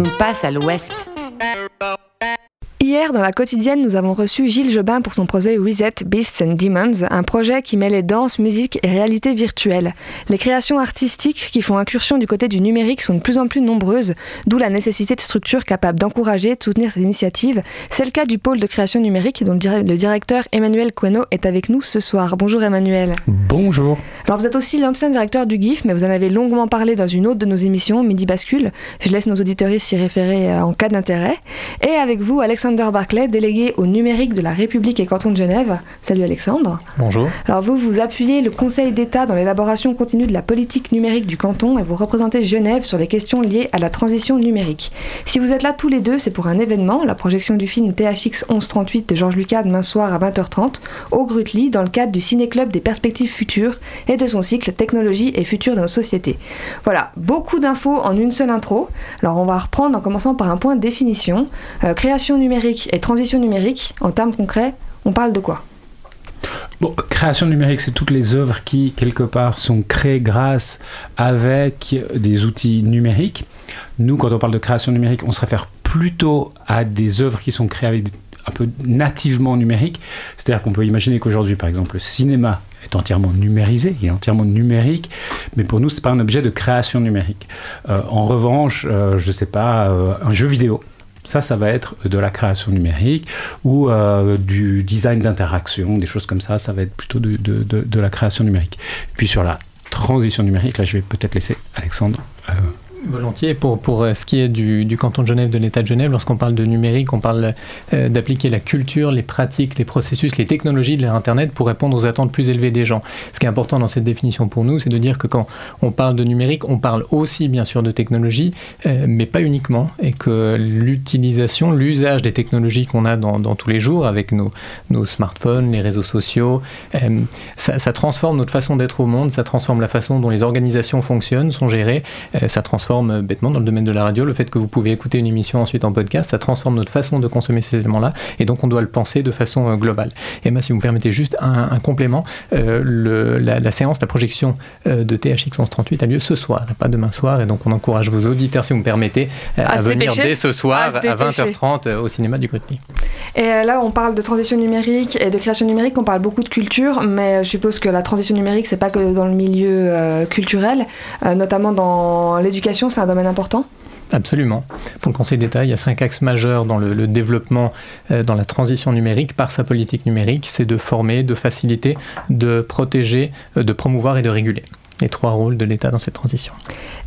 On passe à l'ouest. Hier, dans la quotidienne, nous avons reçu Gilles Jobin pour son projet Reset Beasts and Demons, un projet qui mêlait danse, musique et réalité virtuelle. Les créations artistiques qui font incursion du côté du numérique sont de plus en plus nombreuses, d'où la nécessité de structures capables d'encourager, de soutenir ces initiatives. C'est le cas du pôle de création numérique dont le directeur Emmanuel Queno est avec nous ce soir. Bonjour Emmanuel. Bonjour. Alors vous êtes aussi l'ancien directeur du GIF, mais vous en avez longuement parlé dans une autre de nos émissions, Midi Bascule. Je laisse nos auditeurs s'y référer euh, en cas d'intérêt. Et avec vous, Alexandre Alexander Barclay, délégué au numérique de la République et canton de Genève. Salut Alexandre. Bonjour. Alors vous, vous appuyez le Conseil d'État dans l'élaboration continue de la politique numérique du canton et vous représentez Genève sur les questions liées à la transition numérique. Si vous êtes là tous les deux, c'est pour un événement, la projection du film THX 1138 de Georges Lucas demain soir à 20h30 au Grutli dans le cadre du Ciné-Club des perspectives futures et de son cycle Technologie et futur de nos sociétés. Voilà, beaucoup d'infos en une seule intro. Alors on va reprendre en commençant par un point de définition. Euh, création numérique et transition numérique, en termes concrets, on parle de quoi? Bon, création numérique, c'est toutes les œuvres qui, quelque part, sont créées grâce avec des outils numériques. Nous, quand on parle de création numérique, on se réfère plutôt à des œuvres qui sont créées avec un peu nativement numériques. C'est-à-dire qu'on peut imaginer qu'aujourd'hui, par exemple, le cinéma est entièrement numérisé, il est entièrement numérique, mais pour nous, ce n'est pas un objet de création numérique. Euh, en revanche, euh, je ne sais pas, euh, un jeu vidéo ça, ça va être de la création numérique ou euh, du design d'interaction, des choses comme ça. Ça va être plutôt de, la création numérique. Puis sur la transition numérique, là, je vais peut-être laisser Alexandre euh, Volontiers. Pour, pour euh, ce qui est du, du, canton de Genève, de l'État de Genève, lorsqu'on parle de numérique, on parle euh, d'appliquer la culture, les pratiques, les processus, les technologies de l'ère Internet pour répondre aux attentes plus élevées des gens. Ce qui est important dans cette définition pour nous, c'est de dire que quand on parle de numérique, on parle aussi bien sûr de technologie, euh, mais pas uniquement, et que l'utilisation, l'usage des technologies qu'on a dans, dans, tous les jours avec nos, nos smartphones, les réseaux sociaux, ça, ça, transforme notre façon d'être au monde, ça transforme la façon dont les organisations fonctionnent, sont gérées, ça transforme transforme bêtement dans le domaine de la radio. Le fait que vous pouvez écouter une émission ensuite en podcast, ça transforme notre façon de consommer ces éléments-là. Et donc, on doit le penser de façon euh, globale. Emma, si vous me permettez juste un, complément, euh, le, la, séance, la projection euh, de THX 1138 a lieu ce soir, pas demain soir. Et donc, on encourage vos auditeurs, si vous me permettez, à, venir dès ce soir à, 20h30 au cinéma du Grutny. Et là, on parle de transition numérique et de création numérique, on parle beaucoup de culture, mais je suppose que la transition numérique, c'est pas que dans le milieu culturel, notamment dans l'éducation c'est un domaine important? Absolument. Pour le Conseil d'État, il y a cinq axes majeurs dans le, développement, euh, dans la transition numérique par sa politique numérique. C'est de former, de faciliter, de protéger, euh, de promouvoir et de réguler. Les trois rôles de l'État dans cette transition.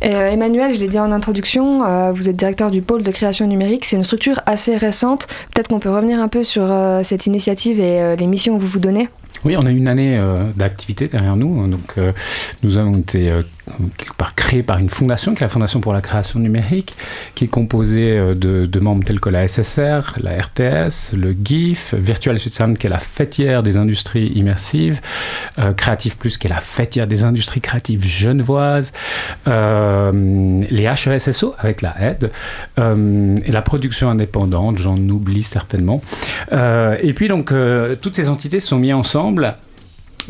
Euh, Emmanuel, je l'ai dit en introduction, vous êtes directeur du pôle de création numérique. C'est une structure assez récente. Peut-être qu'on peut revenir un peu sur cette initiative et les missions que vous vous donnez? Oui, on a une année d'activité derrière nous. Donc, nous avons été part créé par une fondation, qui est la Fondation pour la création numérique, qui est composée euh, de, membres tels que la SSR, la RTS, le GIF, Virtual Switzerland, qui est la fêtière des industries immersives, euh, Creative Plus, qui est la fêtière des industries créatives genevoises, euh, les HESSO, avec la aide, et la production indépendante, j'en oublie certainement. et puis donc, toutes ces entités sont mises ensemble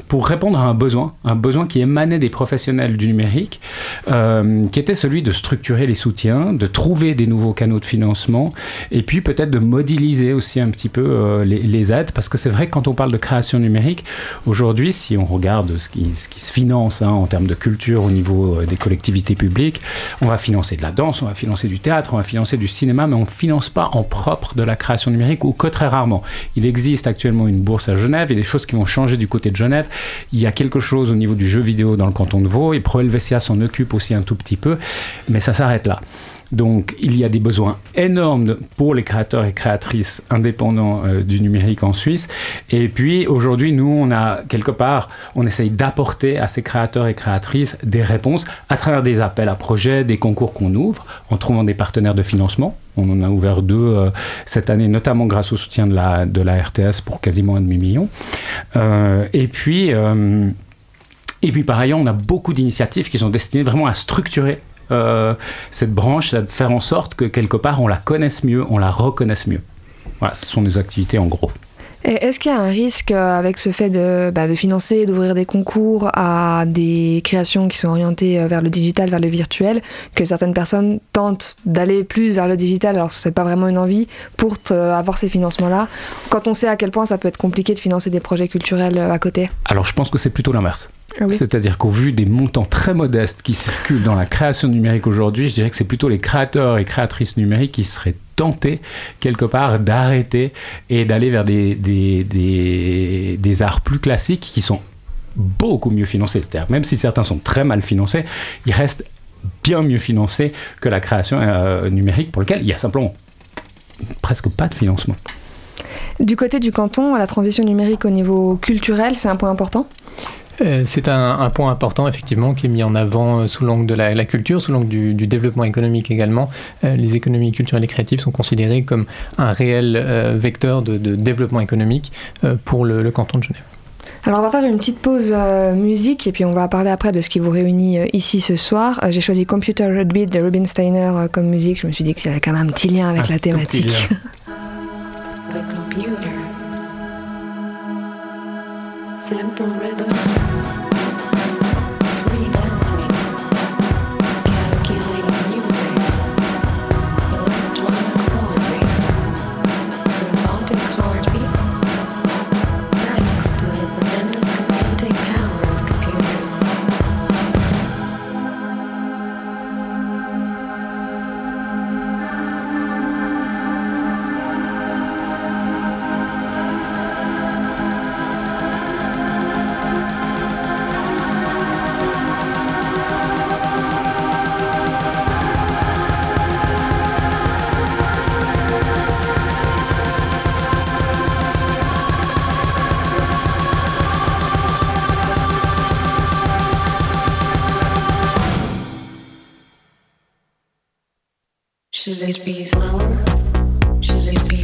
pour répondre à un besoin, un besoin qui émanait des professionnels du numérique, euh, qui était celui de structurer les soutiens, de trouver des nouveaux canaux de financement, et puis peut-être de modéliser aussi un petit peu euh, les, aides, parce que c'est vrai que quand on parle de création numérique, aujourd'hui, si on regarde ce qui, se finance hein, en termes de culture au niveau euh, des collectivités publiques, on va financer de la danse, on va financer du théâtre, on va financer du cinéma, mais on ne finance pas en propre de la création numérique, ou que très rarement. Il existe actuellement une bourse à Genève, et des choses qui vont changer du côté de Genève, il y a quelque chose au niveau du jeu vidéo dans le canton de Vaud et ProLVCA s'en occupe aussi un tout petit peu, mais ça s'arrête là. Donc il y a des besoins énormes pour les créateurs et créatrices indépendants euh, du numérique en Suisse. Et puis aujourd'hui, nous, on a quelque part, on essaye d'apporter à ces créateurs et créatrices des réponses à travers des appels à projets, des concours qu'on ouvre, en trouvant des partenaires de financement. On en a ouvert deux euh, cette année, notamment grâce au soutien de la, RTS pour quasiment un demi-million. Euh, et puis... et puis par ailleurs, on a beaucoup d'initiatives qui sont destinées vraiment à structurer euh, cette branche, faire en sorte que quelque part on la connaisse mieux, on la reconnaisse mieux. Voilà, ce sont nos activités en gros. Est-ce qu'il y a un risque euh, avec ce fait de, bah, de financer, d'ouvrir des concours à des créations qui sont orientées euh, vers le digital, vers le virtuel, que certaines personnes tentent d'aller plus vers le digital alors que ce n'est pas vraiment une envie pour euh, avoir ces financements-là, quand on sait à quel point ça peut être compliqué de financer des projets culturels à côté Alors je pense que c'est plutôt l'inverse. Ah oui. C'est-à-dire qu'au vu des montants très modestes qui circulent dans la création numérique aujourd'hui, je dirais que c'est plutôt les créateurs et créatrices numériques qui seraient tentés quelque part d'arrêter et d'aller vers des, des, des, arts plus classiques qui sont beaucoup mieux financés. C'est-à-dire même si certains sont très mal financés, ils restent bien mieux financés que la création euh, numérique pour lequel il y a simplement presque pas de financement. Du côté du canton, la transition numérique au niveau culturel, c'est un point important? C'est un, un, point important, effectivement, qui est mis en avant euh, sous l'angle de la, la, culture, sous l'angle du, du, développement économique également. Euh, les économies culturelles et créatives sont considérées comme un réel euh, vecteur de, de, développement économique euh, pour le, le, canton de Genève. Alors on va faire une petite pause musique et puis on va parler après de ce qui vous réunit ici ce soir. J'ai choisi Computer Redbeat de Rubin Steiner comme musique. Je me suis dit qu'il y avait quand même un petit lien avec Ah, la thématique. The computer. Simple rhythms. Should it be slower? Should it be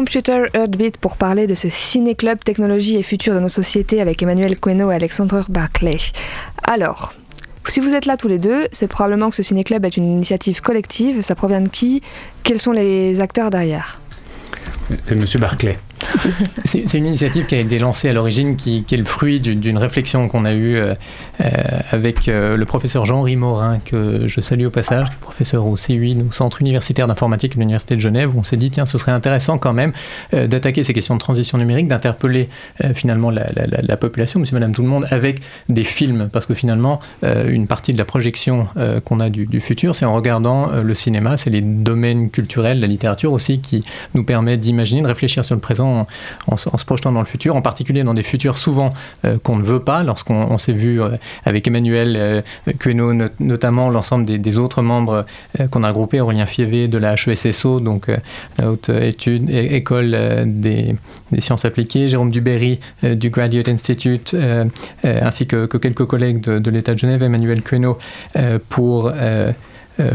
Computer Heartbeat pour parler de ce ciné-club technologie et futur de nos sociétés avec Emmanuel Queno et Alexandre Barclay. Alors, si vous êtes là tous les deux, c'est probablement que ce ciné-club est une initiative collective. Ça provient de qui? Quels sont les acteurs derrière? C'est Monsieur Barclay. C'est une initiative qui a été lancée à l'origine, qui, est le fruit d'une réflexion qu'on a eue euh, euh, avec euh, le professeur Jean-Henri Morin, que je salue au passage, professeur au CUI, au Centre universitaire d'informatique de l'Université de Genève, on s'est dit, tiens, ce serait intéressant quand même d'attaquer ces questions de transition numérique, d'interpeller finalement la, la- la- la population, monsieur, madame, tout le monde, avec des films, parce que finalement, une partie de la projection qu'on a du, du futur, c'est en regardant le cinéma, c'est les domaines culturels, la littérature aussi, qui nous permet d'imaginer, de réfléchir sur le présent en, se- projetant dans le futur, en particulier dans des futurs souvent euh, qu'on ne veut pas, lorsqu'on on s'est vu euh, avec Emmanuel euh, Queneau, not- notamment l'ensemble des, autres membres euh, qu'on a regroupés, Aurélien Fievé de la HESSO, donc euh, la haute étude, école euh, des, sciences appliquées, Jérôme Duberry euh, du Graduate Institute, euh, euh, ainsi que, que quelques collègues de, l'État de Genève, Emmanuel euh, pour euh, euh,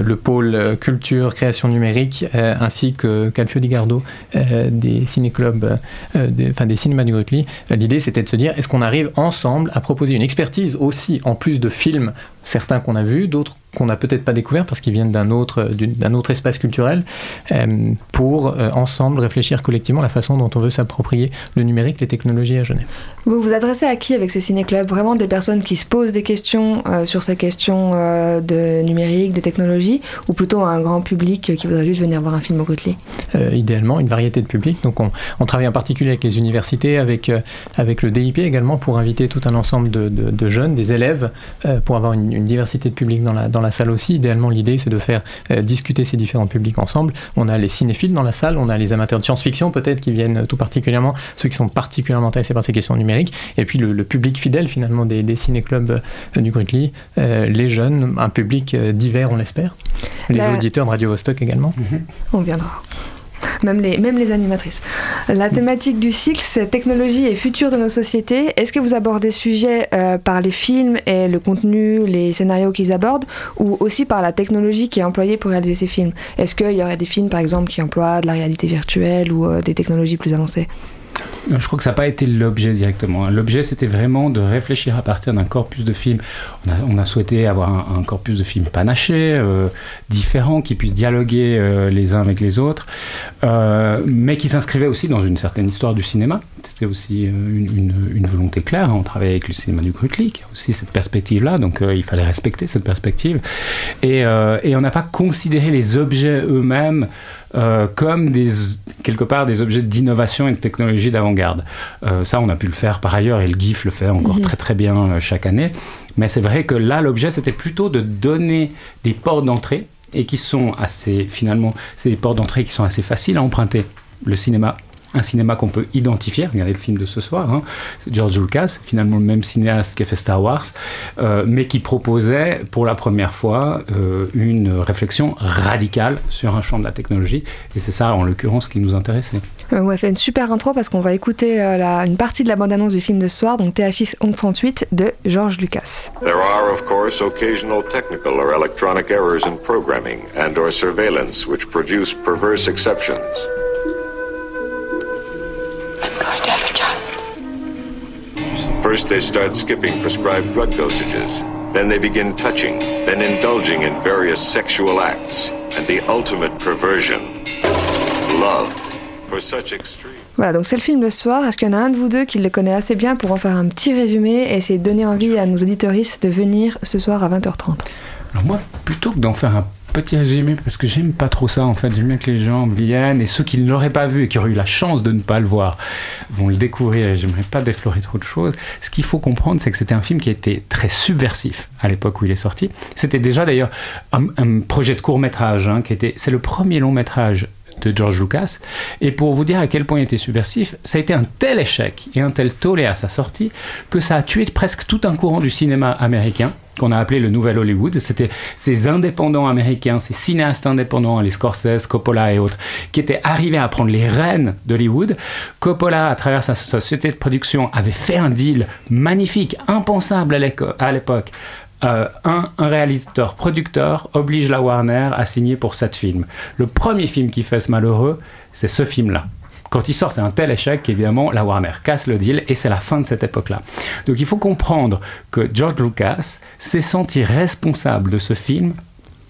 le pôle euh, culture, création numérique, euh, ainsi que Calfio Di Gardo euh, des ciné-clubs, euh, des, enfin des cinémas du Grutli. Euh, L'idée, c'était de se dire, est-ce qu'on arrive ensemble à proposer une expertise aussi, en plus de films, certains qu'on a vus, d'autres qu'on n'a peut-être pas découverts parce qu'ils viennent d'un autre, d'un autre espace culturel, euh, pour euh, ensemble réfléchir collectivement la façon dont on veut s'approprier le numérique, les technologies à Genève. Vous vous adressez à qui avec ce ciné-club? Vraiment des personnes qui se posent des questions euh, sur ces questions euh, de numérique, de technologie, ou plutôt à un grand public euh, qui voudrait juste venir voir un film au Grutli? Idéalement une variété de publics. Donc on, on travaille en particulier avec les universités, avec, avec le DIP également pour inviter tout un ensemble de, de- de jeunes, des élèves, pour avoir une, une diversité de publics dans la, dans la salle aussi. Idéalement l'idée c'est de faire euh, discuter ces différents publics ensemble. On a les cinéphiles dans la salle, on a les amateurs de science-fiction peut-être qui viennent tout particulièrement, ceux qui sont particulièrement intéressés par ces questions numériques, et puis le, le public fidèle finalement des, des ciné-clubs euh, du Grutli, euh, les jeunes, un public euh, divers on l'espère, les La- auditeurs de Radio Vostok également. On viendra. Même les, même les animatrices. La thématique du cycle, c'est technologie et futur de nos sociétés. Est-ce que vous abordez ce sujet euh, par les films et le contenu, les scénarios qu'ils abordent, ou aussi par la technologie qui est employée pour réaliser ces films? Est-ce qu'il y aurait des films, par exemple, qui emploient de la réalité virtuelle ou euh, des technologies plus avancées? Je crois que ça n'a pas été l'objet directement. L'objet, c'était vraiment de réfléchir à partir d'un corpus de films. On a, souhaité avoir un, corpus de films panachés, euh, différents, qui puissent dialoguer euh, les uns avec les autres, euh, mais qui s'inscrivaient aussi dans une certaine histoire du cinéma. C'était aussi euh, une, volonté claire. hein. On travaille avec le cinéma du Grutli, qui a aussi cette perspective-là, donc euh, il fallait respecter cette perspective. Euh, et on n'a pas considéré les objets eux-mêmes euh, comme des, quelque part des objets d'innovation et de technologie d'avant-garde. Euh, ça, on a pu le faire par ailleurs, et le GIF le fait encore Mhm. très très bien euh, chaque année. Mais c'est vrai que là, l'objet, c'était plutôt de donner des portes d'entrée, et qui sont assez, finalement, c'est des portes d'entrée qui sont assez faciles à emprunter. Le cinéma, un cinéma qu'on peut identifier, regardez le film de ce soir, hein, c'est George Lucas, finalement le même cinéaste qui a fait Star Wars, euh, mais qui proposait pour la première fois euh, une réflexion radicale sur un champ de la technologie, et c'est ça en l'occurrence qui nous intéressait. Euh, Ouais, fait une super intro parce qu'on va écouter euh, la- une partie de la bande-annonce du film de ce soir, donc THX 1138 de George Lucas. There are, of course, occasional technical or electronic errors in programming and or surveillance which produce perverse exceptions. First, they start skipping prescribed drug dosages. Then they begin touching, then indulging in various sexual acts, and the ultimate perversion, love. For such extreme. Voilà, donc c'est le film de ce soir. Est-ce qu'il y en a un de vous deux qui le connaît assez bien pour en faire un petit résumé et essayer de donner envie à nos auditoristes de venir ce soir à 20h30 Alors moi, plutôt que d'en faire un petit résumé, parce que j'aime pas trop ça en fait, j'aime bien que les gens viennent et ceux qui ne l'auraient pas vu et qui auraient eu la chance de ne pas le voir vont le découvrir j'aimerais pas déflorer trop de choses. Ce qu'il faut comprendre, c'est que c'était un film qui était très subversif à l'époque où il est sorti. C'était déjà d'ailleurs un, projet de court métrage, qui était, c'est le premier long métrage de George Lucas. Et pour vous dire à quel point il était subversif, ça a été un tel échec et un tel tollé à sa sortie que ça a tué presque tout un courant du cinéma américain qu'on a appelé le nouvel Hollywood. C'était ces indépendants américains, ces cinéastes indépendants, les Scorsese, Coppola et autres, qui étaient arrivés à prendre les rênes d'Hollywood. Coppola, à travers sa société de production, avait fait un deal magnifique, impensable à l'époque. Euh, un, un réalisateur producteur oblige la Warner à signer pour sept films. Le premier film qui fait ce malheureux, c'est ce film-là. Quand il sort, c'est un tel échec qu'évidemment la Warner casse le deal et c'est la fin de cette époque-là. Donc il faut comprendre que George Lucas s'est senti responsable de ce film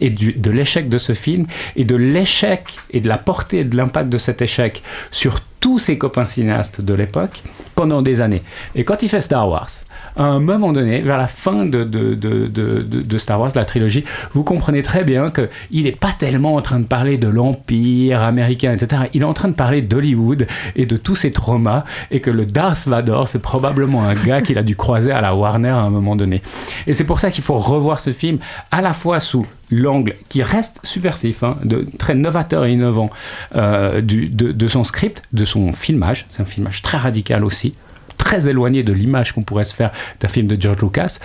et du- de l'échec de ce film et de l'échec et de la portée et de l'impact de cet échec sur tous ses copains cinéastes de l'époque pendant des années. Et quand il fait Star Wars, à un moment donné, vers la fin de, de, de, de, Star Wars, la trilogie, vous comprenez très bien qu'il n'est pas tellement en train de parler de l'Empire américain, etc. Il est en train de parler d'Hollywood et de tous ses traumas, et que le Darth Vader, c'est probablement un gars qu'il a dû croiser à la Warner à un moment donné. Et c'est pour ça qu'il faut revoir ce film à la fois sous l'angle qui reste subversif, hein, de, très novateur et innovant euh, du, de, de, son script, de son filmage. C'est un filmage très radical aussi, très éloigné de l'image qu'on pourrait se faire d'un film de George Lucas,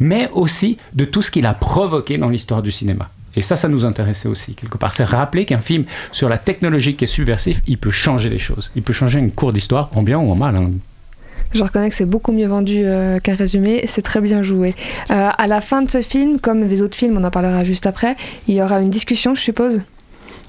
mais aussi de tout ce qu'il a provoqué dans l'histoire du cinéma. Et ça, ça nous intéressait aussi, quelque part. C'est rappeler qu'un film sur la technologie qui est subversif, il peut changer les choses. Il peut changer une cour d'histoire, en bien ou en mal. Hein. Je reconnais que c'est beaucoup mieux vendu euh, qu'un résumé, c'est très bien joué. Euh, à la fin de ce film, comme des autres films, on en parlera juste après, il y aura une discussion, je suppose?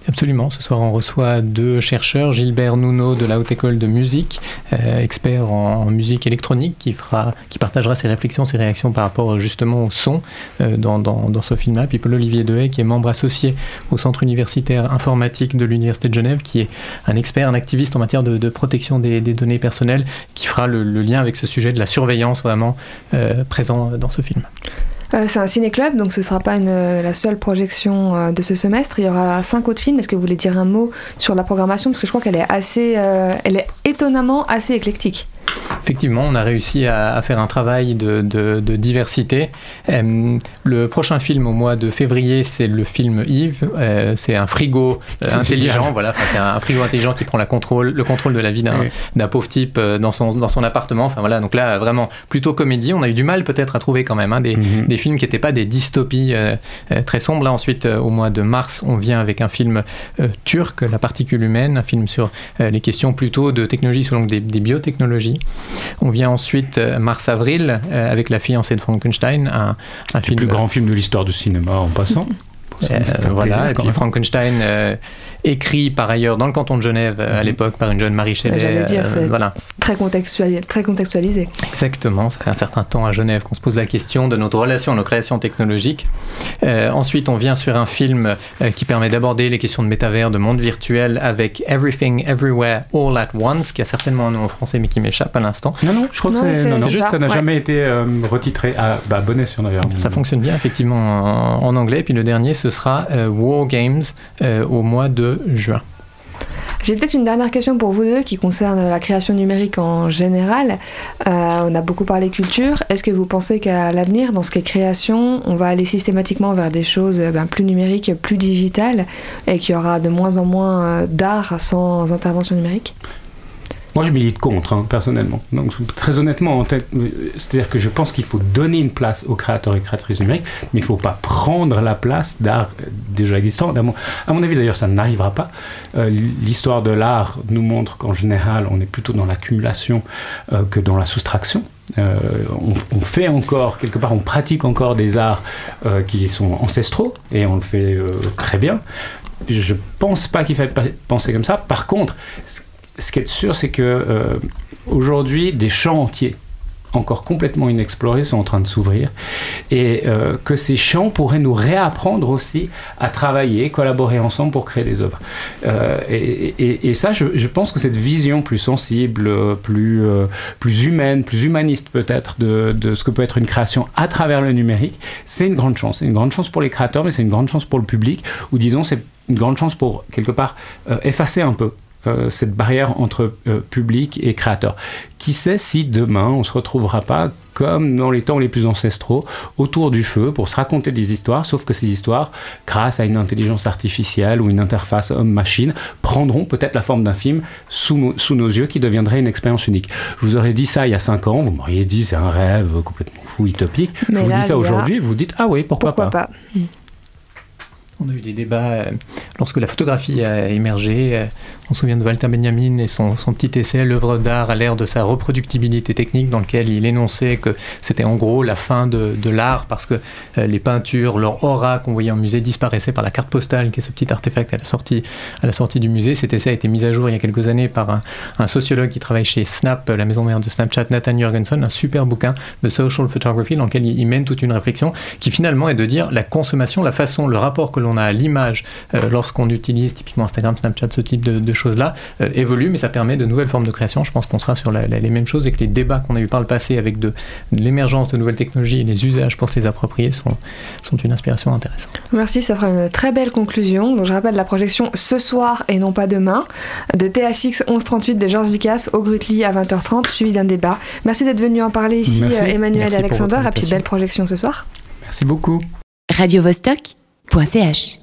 Absolument. Ce soir, on reçoit deux chercheurs, Gilbert Nuno de la Haute École de Musique, euh, expert en, musique électronique, qui, fera, qui partagera ses réflexions, ses réactions par rapport justement au son euh, dans, ce film-là. Puis Paul-Olivier Dehaye, qui est membre associé au Centre universitaire informatique de l'Université de Genève, qui est un expert, un activiste en matière de, protection des, données personnelles, qui fera le, lien avec ce sujet de la surveillance vraiment euh, présent dans ce film. Euh, c'est un ciné-club, donc ce ne sera pas une, la seule projection euh, de ce semestre. Il y aura cinq autres films. Est-ce que vous voulez dire un mot sur la programmation? Parce que je crois qu'elle est assez, euh, elle est étonnamment assez éclectique. Effectivement, on a réussi à, à faire un travail de, de, de diversité. Euh, le prochain film au mois de février, c'est le film Yves. Euh, c'est un frigo euh, intelligent, génial. voilà. C'est un, frigo intelligent qui prend la contrôle, le contrôle de la vie d'un oui. pauvre type dans son, dans son appartement. Enfin voilà, donc là, vraiment plutôt comédie. On a eu du mal peut-être à trouver quand même hein, des, mm -hmm. des, films qui n'étaient pas des dystopies très sombres. Là, ensuite, au mois de mars, on vient avec un film turc, La particule humaine, un film sur les questions plutôt de technologie selon des, des biotechnologies. On vient ensuite euh, mars-avril euh, avec La fiancée de Frankenstein, un, un film. Le plus grand film de l'histoire du cinéma en passant. Euh, voilà, et puis Frankenstein, euh, écrit par ailleurs dans le canton de Genève euh, à mhm. l'époque par une jeune Marie Shelley. Dire, voilà. Très, contextualisé, très contextualisé. Exactement, ça fait un certain temps à Genève qu'on se pose la question de notre relation, nos créations technologiques. Euh, ensuite, on vient sur un film euh, qui permet d'aborder les questions de métavers, de monde virtuel avec Everything, Everywhere, All at Once, qui a certainement un nom en français mais qui m'échappe à l'instant. Non, non, je crois non, que c'est non, non, juste, ça n'a ouais. jamais été euh, retitré. à bah, bonnet si on avait Ça fonctionne bien effectivement en, en anglais. Puis le dernier, ce sera euh, War Games euh, au mois de juin. J'ai peut-être une dernière question pour vous deux qui concerne la création numérique en général. Euh, on a beaucoup parlé culture. Est-ce que vous pensez qu'à l'avenir, dans ce qui est création, on va aller systématiquement vers des choses ben, plus numériques, plus digitales, et qu'il y aura de moins en moins d'art sans intervention numérique? Moi, je milite contre, hein, personnellement. Donc, très honnêtement, en tête, c'est-à-dire que je pense qu'il faut donner une place aux créateurs et créatrices numériques, mais il ne faut pas prendre la place d'art déjà existant. À mon, avis, d'ailleurs, ça n'arrivera pas. Euh, L'histoire de l'art nous montre qu'en général, on est plutôt dans l'accumulation euh, que dans la soustraction. Euh, on, fait encore, quelque part, on pratique encore des arts qui sont ancestraux, et on le fait très bien. Je pense pas qu'il faille penser comme ça. Par contre, ce ce qui est sûr, c'est que euh, aujourd'hui, des champs entiers encore complètement inexplorés sont en train de s'ouvrir et euh, que ces champs pourraient nous réapprendre aussi à travailler, collaborer ensemble pour créer des œuvres. Euh, et, ça, je, pense que cette vision plus sensible, plus, plus humaine, plus humaniste peut-être de, de, ce que peut être une création à travers le numérique, c'est une grande chance. C'est une grande chance pour les créateurs, mais c'est une grande chance pour le public, ou disons, c'est une grande chance pour, quelque part, effacer un peu cette barrière entre euh, public et créateur. Qui sait si demain on ne se retrouvera pas comme dans les temps les plus ancestraux, autour du feu pour se raconter des histoires, sauf que ces histoires, grâce à une intelligence artificielle ou une interface homme-machine, prendront peut-être la forme d'un film sous, sous, nos yeux qui deviendrait une expérience unique. Je vous aurais dit ça il y a 5 ans, vous m'auriez dit c'est un rêve complètement fou, utopique. Mais je vous là, dis ça aujourd'hui, vous dites ah oui, pourquoi, pourquoi pas, pas on a eu des débats euh, lorsque la photographie a émergé. Euh, on se souvient de Walter Benjamin et son, son petit essai L'œuvre d'art à l'ère de sa reproductibilité technique, dans lequel il énonçait que c'était en gros la fin de, de l'art parce que euh, les peintures, leur aura qu'on voyait en musée disparaissait par la carte postale, qui est ce petit artefact à la sortie, à la sortie du musée. Cet essai a été mis à jour il y a quelques années par un, sociologue qui travaille chez Snap, la maison mère de Snapchat, Nathan Jorgensen, un super bouquin de social photography dans lequel il, il mène toute une réflexion qui finalement est de dire la consommation, la façon, le rapport que l'on l'on a à l'image lorsqu'on utilise typiquement Instagram, Snapchat, ce type de, choses-là, évolue, mais ça permet de nouvelles formes de création. Je pense qu'on sera sur les mêmes choses et que les débats qu'on a eu par le passé avec de, l'émergence de nouvelles technologies et les usages pour se les approprier sont, sont une inspiration intéressante. Merci, ça fera une très belle conclusion. Donc, je rappelle la projection ce soir et non pas demain de THX 1138 de Georges Lucas au Grutli à 20h30, suivi d'un débat. Merci d'être venu en parler ici, euh, Emmanuel et Alexander, et puis belle projection ce soir. Merci beaucoup. Radio -Vostok .ch